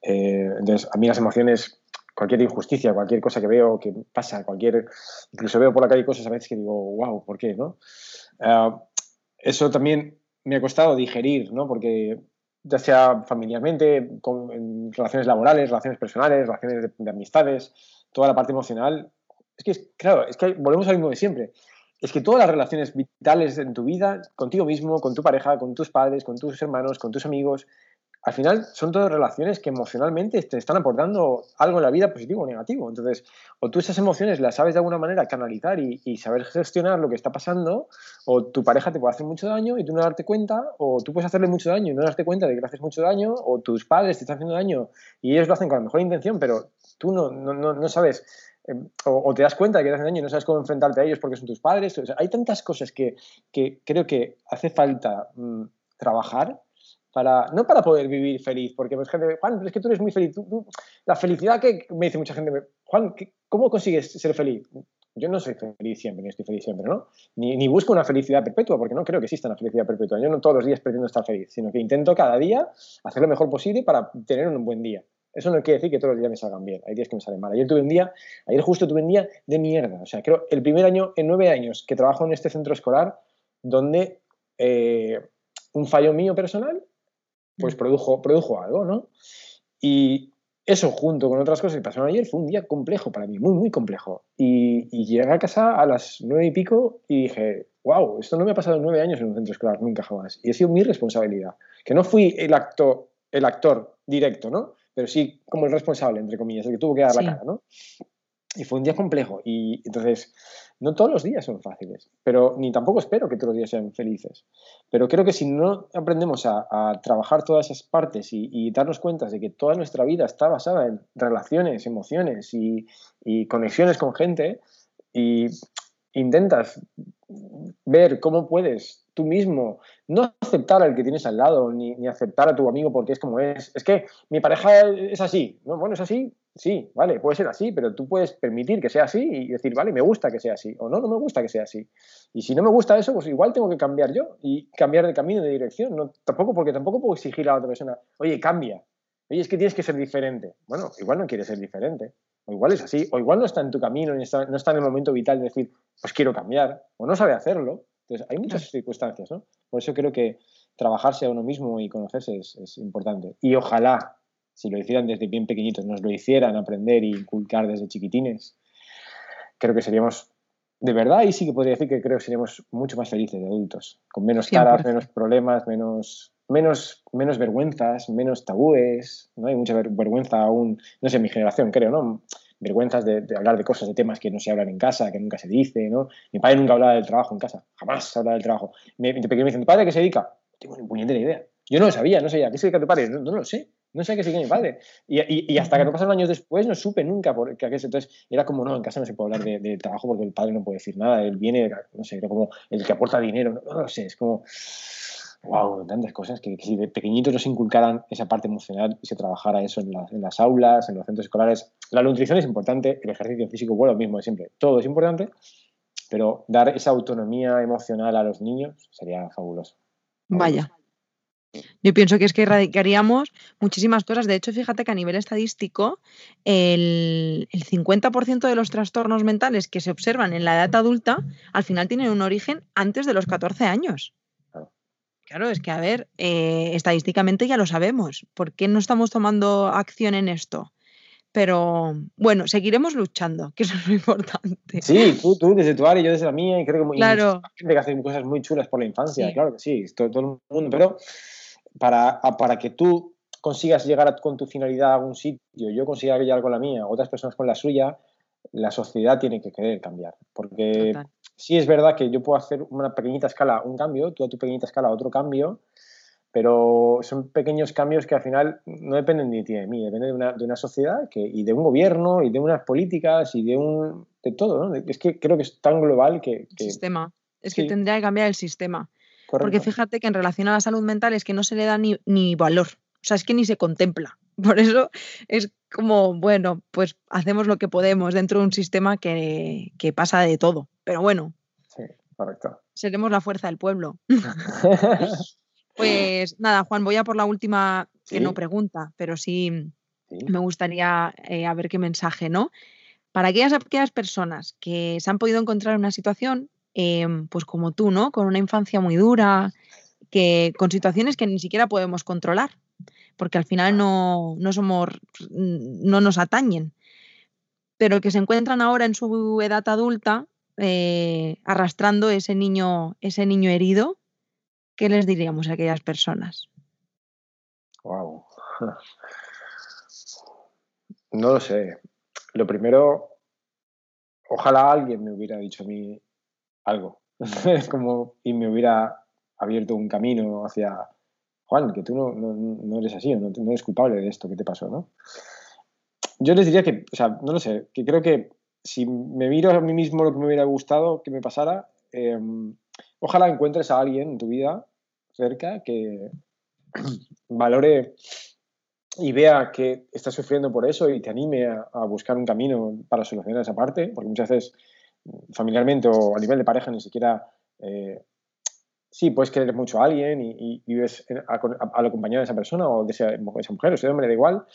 Eh, entonces, a mí las emociones, cualquier injusticia, cualquier cosa que veo que pasa, cualquier. Incluso veo por la calle cosas a veces que digo, wow, ¿por qué, no? Eh, eso también me ha costado digerir, ¿no? Porque ya sea familiarmente, con, en relaciones laborales, relaciones personales, relaciones de, amistades, toda la parte emocional. Es que, claro, es que volvemos al mismo de siempre. Es que todas las relaciones vitales en tu vida, contigo mismo, con tu pareja, con tus padres, con tus hermanos, con tus amigos, al final son todas relaciones que emocionalmente te están aportando algo en la vida positivo o negativo. Entonces, o tú esas emociones las sabes de alguna manera canalizar y, saber gestionar lo que está pasando, o tu pareja te puede hacer mucho daño y tú no darte cuenta, o tú puedes hacerle mucho daño y no darte cuenta de que le haces mucho daño, o tus padres te están haciendo daño y ellos lo hacen con la mejor intención, pero tú no, no, no, sabes. Eh, o, te das cuenta de que te hacen daño y no sabes cómo enfrentarte a ellos porque son tus padres. hay tantas cosas que, que creo que hace falta mm, trabajar no para poder vivir feliz, porque pues, gente, Juan, es que tú eres muy feliz. la felicidad que me dice mucha gente, Juan, ¿cómo consigues ser feliz? Yo no soy feliz siempre, ni estoy feliz siempre, ¿no? Ni, busco una felicidad perpetua, porque no creo que exista una felicidad perpetua. Yo no todos los días pretendo estar feliz, sino que intento cada día hacer lo mejor posible para tener un buen día. Eso no quiere decir que todos los días me salgan bien. Hay días que me salen mal. Ayer tuve un día, ayer justo tuve un día de mierda. O sea, creo el primer año en nueve años que trabajo en este centro escolar, donde eh, un fallo mío personal pues produjo, produjo algo, ¿no? Y eso junto con otras cosas que pasaron ayer fue un día complejo para mí, muy, muy complejo. Y, y llegué a casa a las nueve y pico y dije, wow, esto no me ha pasado en nueve años en un centro escolar, nunca jamás. Y ha sido mi responsabilidad. Que no fui el, acto, el actor directo, ¿no? Pero sí como el responsable, entre comillas, el que tuvo que dar la cara, ¿no? Y fue un día complejo. Y entonces, no todos los días son fáciles, pero ni tampoco espero que todos los días sean felices. Pero creo que si no aprendemos a, trabajar todas esas partes y, darnos cuenta de que toda nuestra vida está basada en relaciones, emociones y, conexiones con gente, y intentas ver cómo puedes tú mismo no aceptar al que tienes al lado, ni, ni, aceptar a tu amigo porque es como es. Es que mi pareja es así. ¿no? Bueno, es así, sí, vale, puede ser así, pero tú puedes permitir que sea así y decir, vale, me gusta que sea así, o no, no me gusta que sea así. Y si no me gusta eso, pues igual tengo que cambiar yo y cambiar de camino, de dirección. No, tampoco, porque tampoco puedo exigir a la otra persona, oye, cambia. Oye, es que tienes que ser diferente. Bueno, igual no quieres ser diferente. O igual es así, o igual no está en tu camino, no está, no está en el momento vital de decir, pues quiero cambiar, o no sabe hacerlo. Entonces, hay muchas circunstancias, ¿no? Por eso creo que trabajarse a uno mismo y conocerse es, es importante. Y ojalá si lo hicieran desde bien pequeñitos, nos lo hicieran aprender e inculcar desde chiquitines, creo que seríamos, de verdad, y sí que podría decir que creo que seríamos mucho más felices de adultos, con menos caras, menos problemas, menos, menos, menos vergüenzas, menos tabúes, ¿no? Hay mucha vergüenza aún, no sé, en mi generación creo, ¿no? Vergüenzas de, hablar de cosas, de temas que no se hablan en casa, que nunca se dice, ¿no? Mi padre nunca hablaba del trabajo en casa, jamás hablaba del trabajo. Me, de pequeño me dicen, ¿tu padre qué se dedica? No tengo ni puñetera idea. Yo no lo sabía, no sabía. ¿Qué se dedica tu padre? no lo sé. No sé qué sigue mi padre. Y, y, hasta que no pasaron años después no supe nunca por qué. Entonces era como, no, en casa no se puede hablar de, trabajo porque el padre no puede decir nada. Él viene, no sé, era como el que aporta dinero. No, lo sé, es como, wow, tantas cosas que, si de pequeñitos nos inculcaran esa parte emocional y se trabajara eso en, en, las aulas, en los centros escolares. La nutrición es importante, el ejercicio físico, bueno, lo mismo de siempre. Todo es importante, pero dar esa autonomía emocional a los niños sería fabuloso. Vaya. Yo pienso que es que erradicaríamos muchísimas cosas. De hecho, fíjate que a nivel estadístico, el, 50% de los trastornos mentales que se observan en la edad adulta al final tienen un origen antes de los 14 años. Claro, es que, a ver, eh, estadísticamente ya lo sabemos. ¿Por qué no estamos tomando acción en esto? Pero bueno, seguiremos luchando, que eso es lo importante. Sí, tú, tú desde tu área y yo desde la mía, y creo que muy, claro. gente que hace cosas muy chulas por la infancia, claro que sí, todo, todo el mundo, pero para, para que tú consigas llegar con tu finalidad a algún sitio, yo consiga llegar con la mía, otras personas con la suya, la sociedad tiene que querer cambiar. Porque sí es verdad que yo puedo hacer una pequeñita escala un cambio, tú a tu pequeñita escala otro cambio, pero son pequeños cambios que al final no dependen ni de mí, dependen de una, de una sociedad que, y de un gobierno y de unas políticas y de, un, de todo. ¿no? Es que creo que es tan global que... que sistema. Es que tendría que cambiar el sistema. Porque fíjate que en relación a la salud mental es que no se le da ni, ni valor, o sea, es que ni se contempla. Por eso es como, bueno, pues hacemos lo que podemos dentro de un sistema que, que pasa de todo. Pero bueno. Sí, correcto. Seremos la fuerza del pueblo. pues nada, Juan, voy a por la última, que no pregunta, pero sí, me gustaría eh, a ver qué mensaje, ¿no? Para aquellas, aquellas personas que se han podido encontrar en una situación Em, pues como tú, ¿no? Con una infancia muy dura, que, con situaciones que ni siquiera podemos controlar, porque al final no, no somos, no nos atañen, pero que se encuentran ahora en su edad adulta eh, arrastrando ese niño, ese niño herido, ¿qué les diríamos a aquellas personas? Wow. No lo sé. Lo primero, ojalá alguien me hubiera dicho a mí, algo. es como, y me hubiera abierto un camino hacia, Juan, que tú no, no, eres así, no, no, eres culpable de esto que te pasó, ¿no? Yo les diría que, o sea, no lo sé, que creo que si me miro a mí mismo lo que me hubiera gustado que me pasara, em, ojalá encuentres a alguien en tu vida cerca que valore y vea que estás sufriendo por eso y te anime a, a buscar un camino para solucionar esa parte, porque muchas veces familiarmente o a nivel de pareja ni siquiera... Eh, sí, puedes querer mucho a alguien y, vives a, acompañado de esa persona o de esa, mujer o ese hombre, da igual,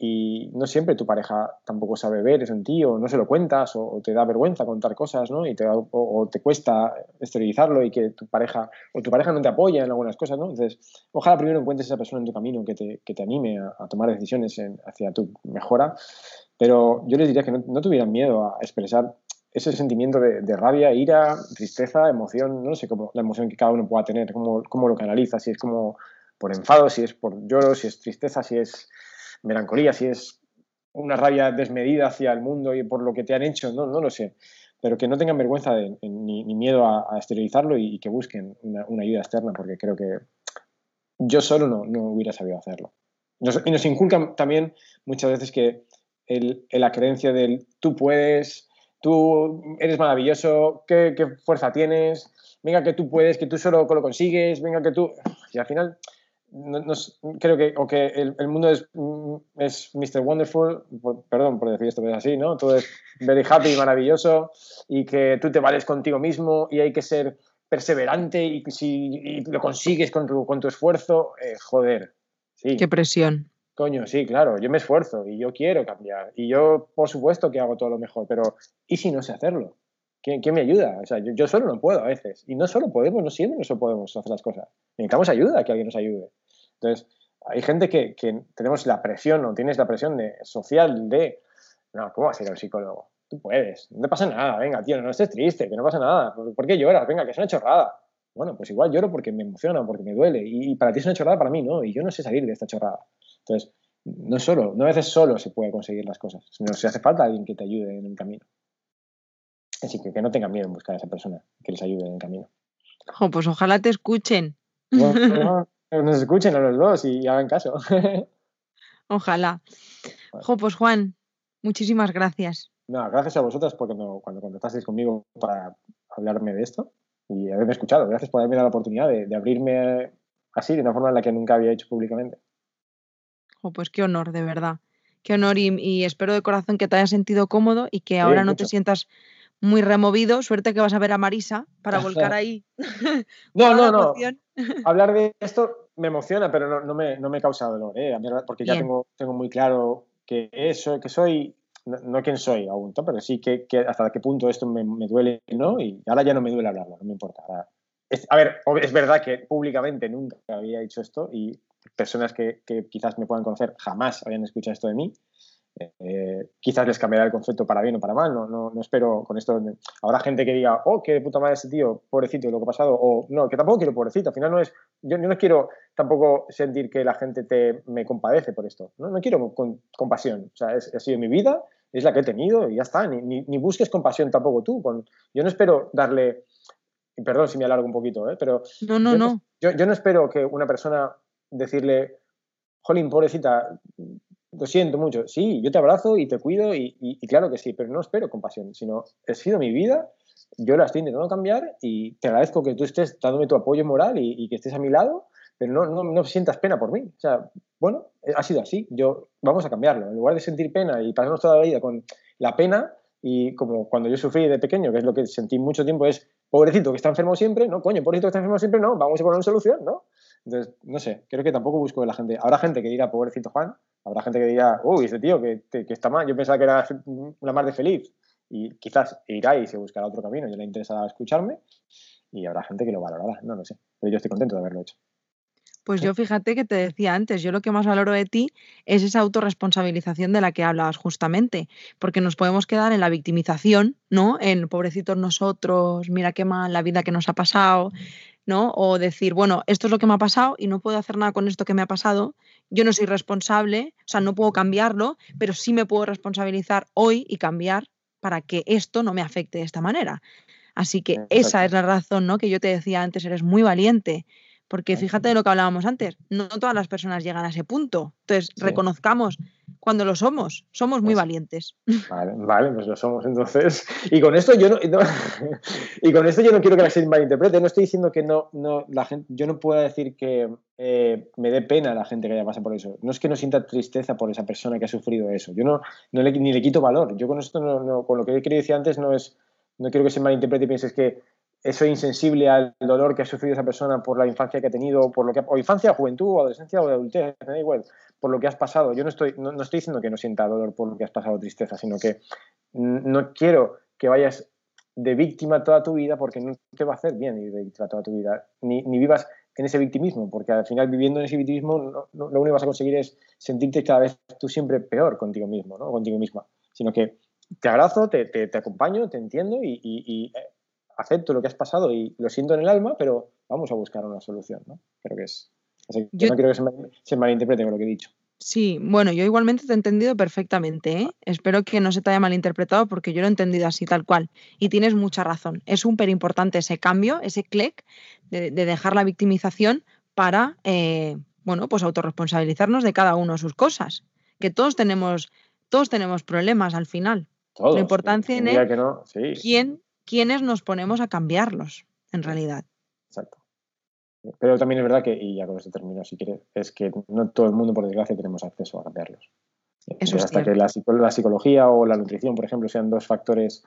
y no siempre tu pareja tampoco sabe ver eso en ti o no se lo cuentas o, te da vergüenza contar cosas, ¿no? Y te, o, te cuesta esterilizarlo y que tu pareja o tu pareja no te apoya en algunas cosas, ¿no? Entonces, ojalá primero encuentres esa persona en tu camino que te, que te anime a, tomar decisiones hacia tu mejora, pero yo les diría que no, tuvieran miedo a expresar ese sentimiento de, rabia, ira, tristeza, emoción, no sé cómo la emoción que cada uno pueda tener, cómo, cómo lo canaliza, si es como por enfado, si es por lloro, si es tristeza, si es melancolía, si es una rabia desmedida hacia el mundo y por lo que te han hecho, no, no lo sé. Pero que no tengan vergüenza ni, miedo a, esterilizarlo y, que busquen una, ayuda externa, porque creo que yo solo no, no hubiera sabido hacerlo. y nos inculcan también muchas veces que la creencia del tú puedes, tú eres maravilloso, ¿qué, qué fuerza tienes, venga que tú puedes, que tú solo lo consigues, venga que tú... Y al final no, creo que, o que el, mundo es, mm, es Mr. Wonderful, perdón por decir esto, pero es así, ¿no? Todo es very happy, maravilloso, y que tú te vales contigo mismo y hay que ser perseverante y si lo consigues con tu, con tu esfuerzo, eh, joder. Sí. Qué presión. Coño, sí, claro, yo me esfuerzo y yo quiero cambiar y yo, por supuesto, que hago todo lo mejor, pero ¿y si no sé hacerlo? ¿Quién, me ayuda? O sea, yo, solo no puedo a veces. Y no solo podemos, no siempre no podemos hacer las cosas. Necesitamos ayuda, que alguien nos ayude. Entonces, hay gente que, tenemos la presión, o tienes la presión de, social de, no, ¿cómo vas a ir al psicólogo? Tú puedes, no te pasa nada, venga, tío, no estés triste, que no pasa nada. ¿Por, qué lloras? Venga, que es una chorrada. Bueno, pues igual lloro porque me emociona, porque me duele. Y, para ti es una chorrada, para mí no. Y yo no sé salir de esta chorrada. Entonces, no solo, no a veces solo se puede conseguir las cosas, sino se hace falta alguien que te ayude en el camino. Así que que no tengan miedo en buscar a esa persona que les ayude en el camino. pues ojalá te escuchen. nos escuchen a los dos y hagan caso. ojalá. pues Juan, muchísimas gracias. No, gracias a vosotras porque cuando contactasteis conmigo para hablarme de esto y haberme escuchado. Gracias por haberme dado la oportunidad de, abrirme así, de una forma en la que nunca había hecho públicamente. Pues qué honor, de verdad. Qué honor y, espero de corazón que te hayas sentido cómodo y que ahora no te sientas muy removido. Suerte que vas a ver a Marisa para volcar ahí. no, no, no. Hablar de esto me emociona, pero no, me, no me, causa dolor, ¿eh? porque ya tengo, tengo muy claro que eso, que soy, no, quién soy aún, pero sí que, hasta qué punto esto me, duele, ¿no? Y ahora ya no me duele hablarlo, no me importa. a ver, es verdad que públicamente nunca había dicho esto y personas que, que quizás me puedan conocer jamás habían escuchado esto de mí. Eh, quizás les cambiará el concepto para bien o para mal, no, no, no, espero con esto. Habrá gente que diga, oh, qué puta madre ese tío, pobrecito, lo que ha pasado, o no, que tampoco quiero pobrecito, al final no es, yo, no quiero tampoco sentir que la gente te, me compadece por esto, no, no quiero con, compasión, o sea, es, ha sido mi vida, es la que he tenido y ya está, ni, ni, busques compasión tampoco tú, con, yo no espero darle, perdón si me alargo un poquito, ¿eh? pero no, no, no. Yo, yo no espero que una persona decirle, jolín, pobrecita, lo siento mucho. Sí, yo te abrazo y te cuido y, claro que sí, pero no espero compasión, sino he sido mi vida, yo la estoy intentando cambiar y te agradezco que tú estés dándome tu apoyo moral y, que estés a mi lado, pero no, no, no, sientas pena por mí. O sea, bueno, ha sido así. Yo, vamos a cambiarlo. En lugar de sentir pena y pasarnos toda la vida con la pena, y como cuando yo sufrí de pequeño, que es lo que sentí mucho tiempo, es pobrecito que está enfermo siempre, no, coño, pobrecito que está enfermo siempre, no, vamos a poner una solución, ¿no? Entonces, no sé, creo que tampoco busco que la gente. Habrá gente que dirá, pobrecito Juan, habrá gente que dirá, uy, ese tío que, está mal, yo pensaba que era una mar de feliz. Y quizás irá y se buscará otro camino, yo le interesará escucharme. Y habrá gente que lo valorará, no lo sé. Pero yo estoy contento de haberlo hecho. Pues yo fíjate que te decía antes, yo lo que más valoro de ti es esa autorresponsabilización de la que hablabas justamente, porque nos podemos quedar en la victimización, ¿no? En pobrecitos nosotros, mira qué mal la vida que nos ha pasado, ¿no? O decir, bueno, esto es lo que me ha pasado y no puedo hacer nada con esto que me ha pasado, yo no soy responsable, o sea, no puedo cambiarlo, pero sí me puedo responsabilizar hoy y cambiar para que esto no me afecte de esta manera. Así que esa es la razón, ¿no? Que yo te decía antes, eres muy valiente porque fíjate de lo que hablábamos antes, no todas las personas llegan a ese punto. Entonces, reconozcamos cuando lo somos, somos muy pues valientes. Vale, vale, pues lo somos entonces. Y con esto yo no, y con esto yo no quiero que la gente malinterprete, no estoy diciendo que no, no la gente, yo no puedo decir que eh, me dé pena a la gente que haya pasado por eso. No es que no sienta tristeza por esa persona que ha sufrido eso. Yo no, no le, ni le quito valor. Yo con esto no, con lo que he querido decir antes no es, no quiero que se malinterprete y pienses que soy insensible al dolor que ha sufrido esa persona por la infancia que ha tenido, por lo que, o infancia, juventud, o adolescencia, o adultez, me da igual, por lo que has pasado. Yo no estoy, no, estoy diciendo que no sienta dolor por lo que has pasado, tristeza, sino que no quiero que vayas de víctima toda tu vida porque no te va a hacer bien ir de víctima toda tu vida, ni, ni vivas en ese victimismo, porque al final viviendo en ese victimismo lo único que vas a conseguir es sentirte cada vez tú siempre peor contigo mismo, ¿no? contigo misma, sino que te abrazo, te, te, acompaño, te entiendo y, eh, acepto lo que has pasado y lo siento en el alma, pero vamos a buscar una solución, ¿no? Creo que es... yo, no quiero que se, se malinterprete con lo que he dicho. Sí, bueno, yo igualmente te he entendido perfectamente, ¿eh? Espero que no se te haya malinterpretado porque yo lo he entendido así, tal cual. Y tienes mucha razón. Es súper importante ese cambio, ese clic de, dejar la victimización para, eh, bueno, pues autorresponsabilizarnos de cada uno de sus cosas. Que todos tenemos, todos tenemos problemas al final. la importancia en es quién, quiénes nos ponemos a cambiarlos, en realidad. Exacto. Pero también es verdad que, y ya con esto termino si quieres, es que no todo el mundo, por desgracia, tenemos acceso a cambiarlos. Eso hasta que la, psicología o la nutrición, por ejemplo, sean dos factores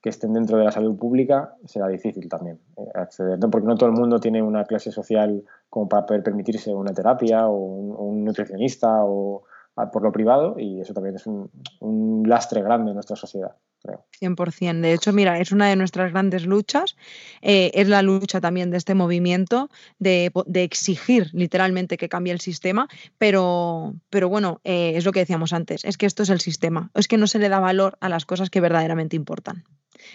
que estén dentro de la salud pública, será difícil también eh, acceder. Porque no todo el mundo tiene una clase social como para poder permitirse una terapia o un nutricionista o por lo privado y eso también es un, lastre grande en nuestra sociedad. Creo. 100%. De hecho, mira, es una de nuestras grandes luchas. Eh, es la lucha también de este movimiento de, exigir literalmente que cambie el sistema, pero, pero bueno, eh, es lo que decíamos antes, es que esto es el sistema, es que no se le da valor a las cosas que verdaderamente importan.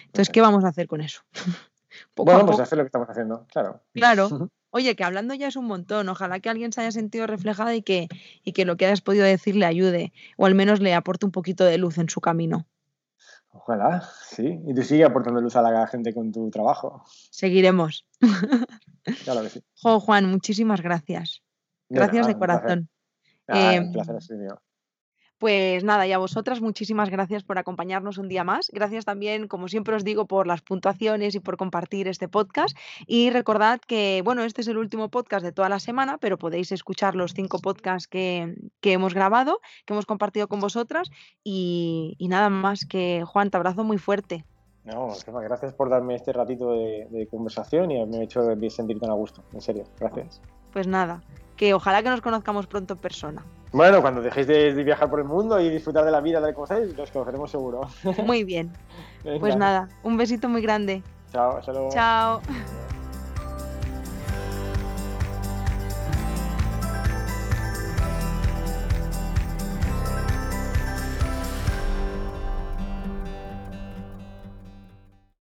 Entonces, ¿qué vamos a hacer con eso? bueno, pues hacer lo que estamos haciendo, claro. Claro. Oye, que hablando ya es un montón. Ojalá que alguien se haya sentido reflejada y que, y que lo que hayas podido decir le ayude o al menos le aporte un poquito de luz en su camino. Ojalá, sí. Y tú sigue aportando luz a la gente con tu trabajo. Seguiremos. Claro que sí. Jo, Juan, muchísimas gracias. Gracias de, corazón. Em, placer es mío. Pues nada, y a vosotras muchísimas gracias por acompañarnos un día más. Gracias también, como siempre os digo, por las puntuaciones y por compartir este podcast. Y recordad que, bueno, este es el último podcast de toda la semana, pero podéis escuchar los cinco podcasts que, hemos grabado, que hemos compartido con vosotras. Y, nada más que, Juan, te abrazo muy fuerte. No, gracias por darme este ratito de, de conversación y me ha hecho sentir tan a gusto. En serio, gracias. Pues nada, que ojalá que nos conozcamos pronto en persona. Bueno, cuando dejéis de, viajar por el mundo y disfrutar de la vida tal como estáis, nos conoceremos seguro. Muy bien. Pues nada, un besito muy grande. Chao, hasta Chao.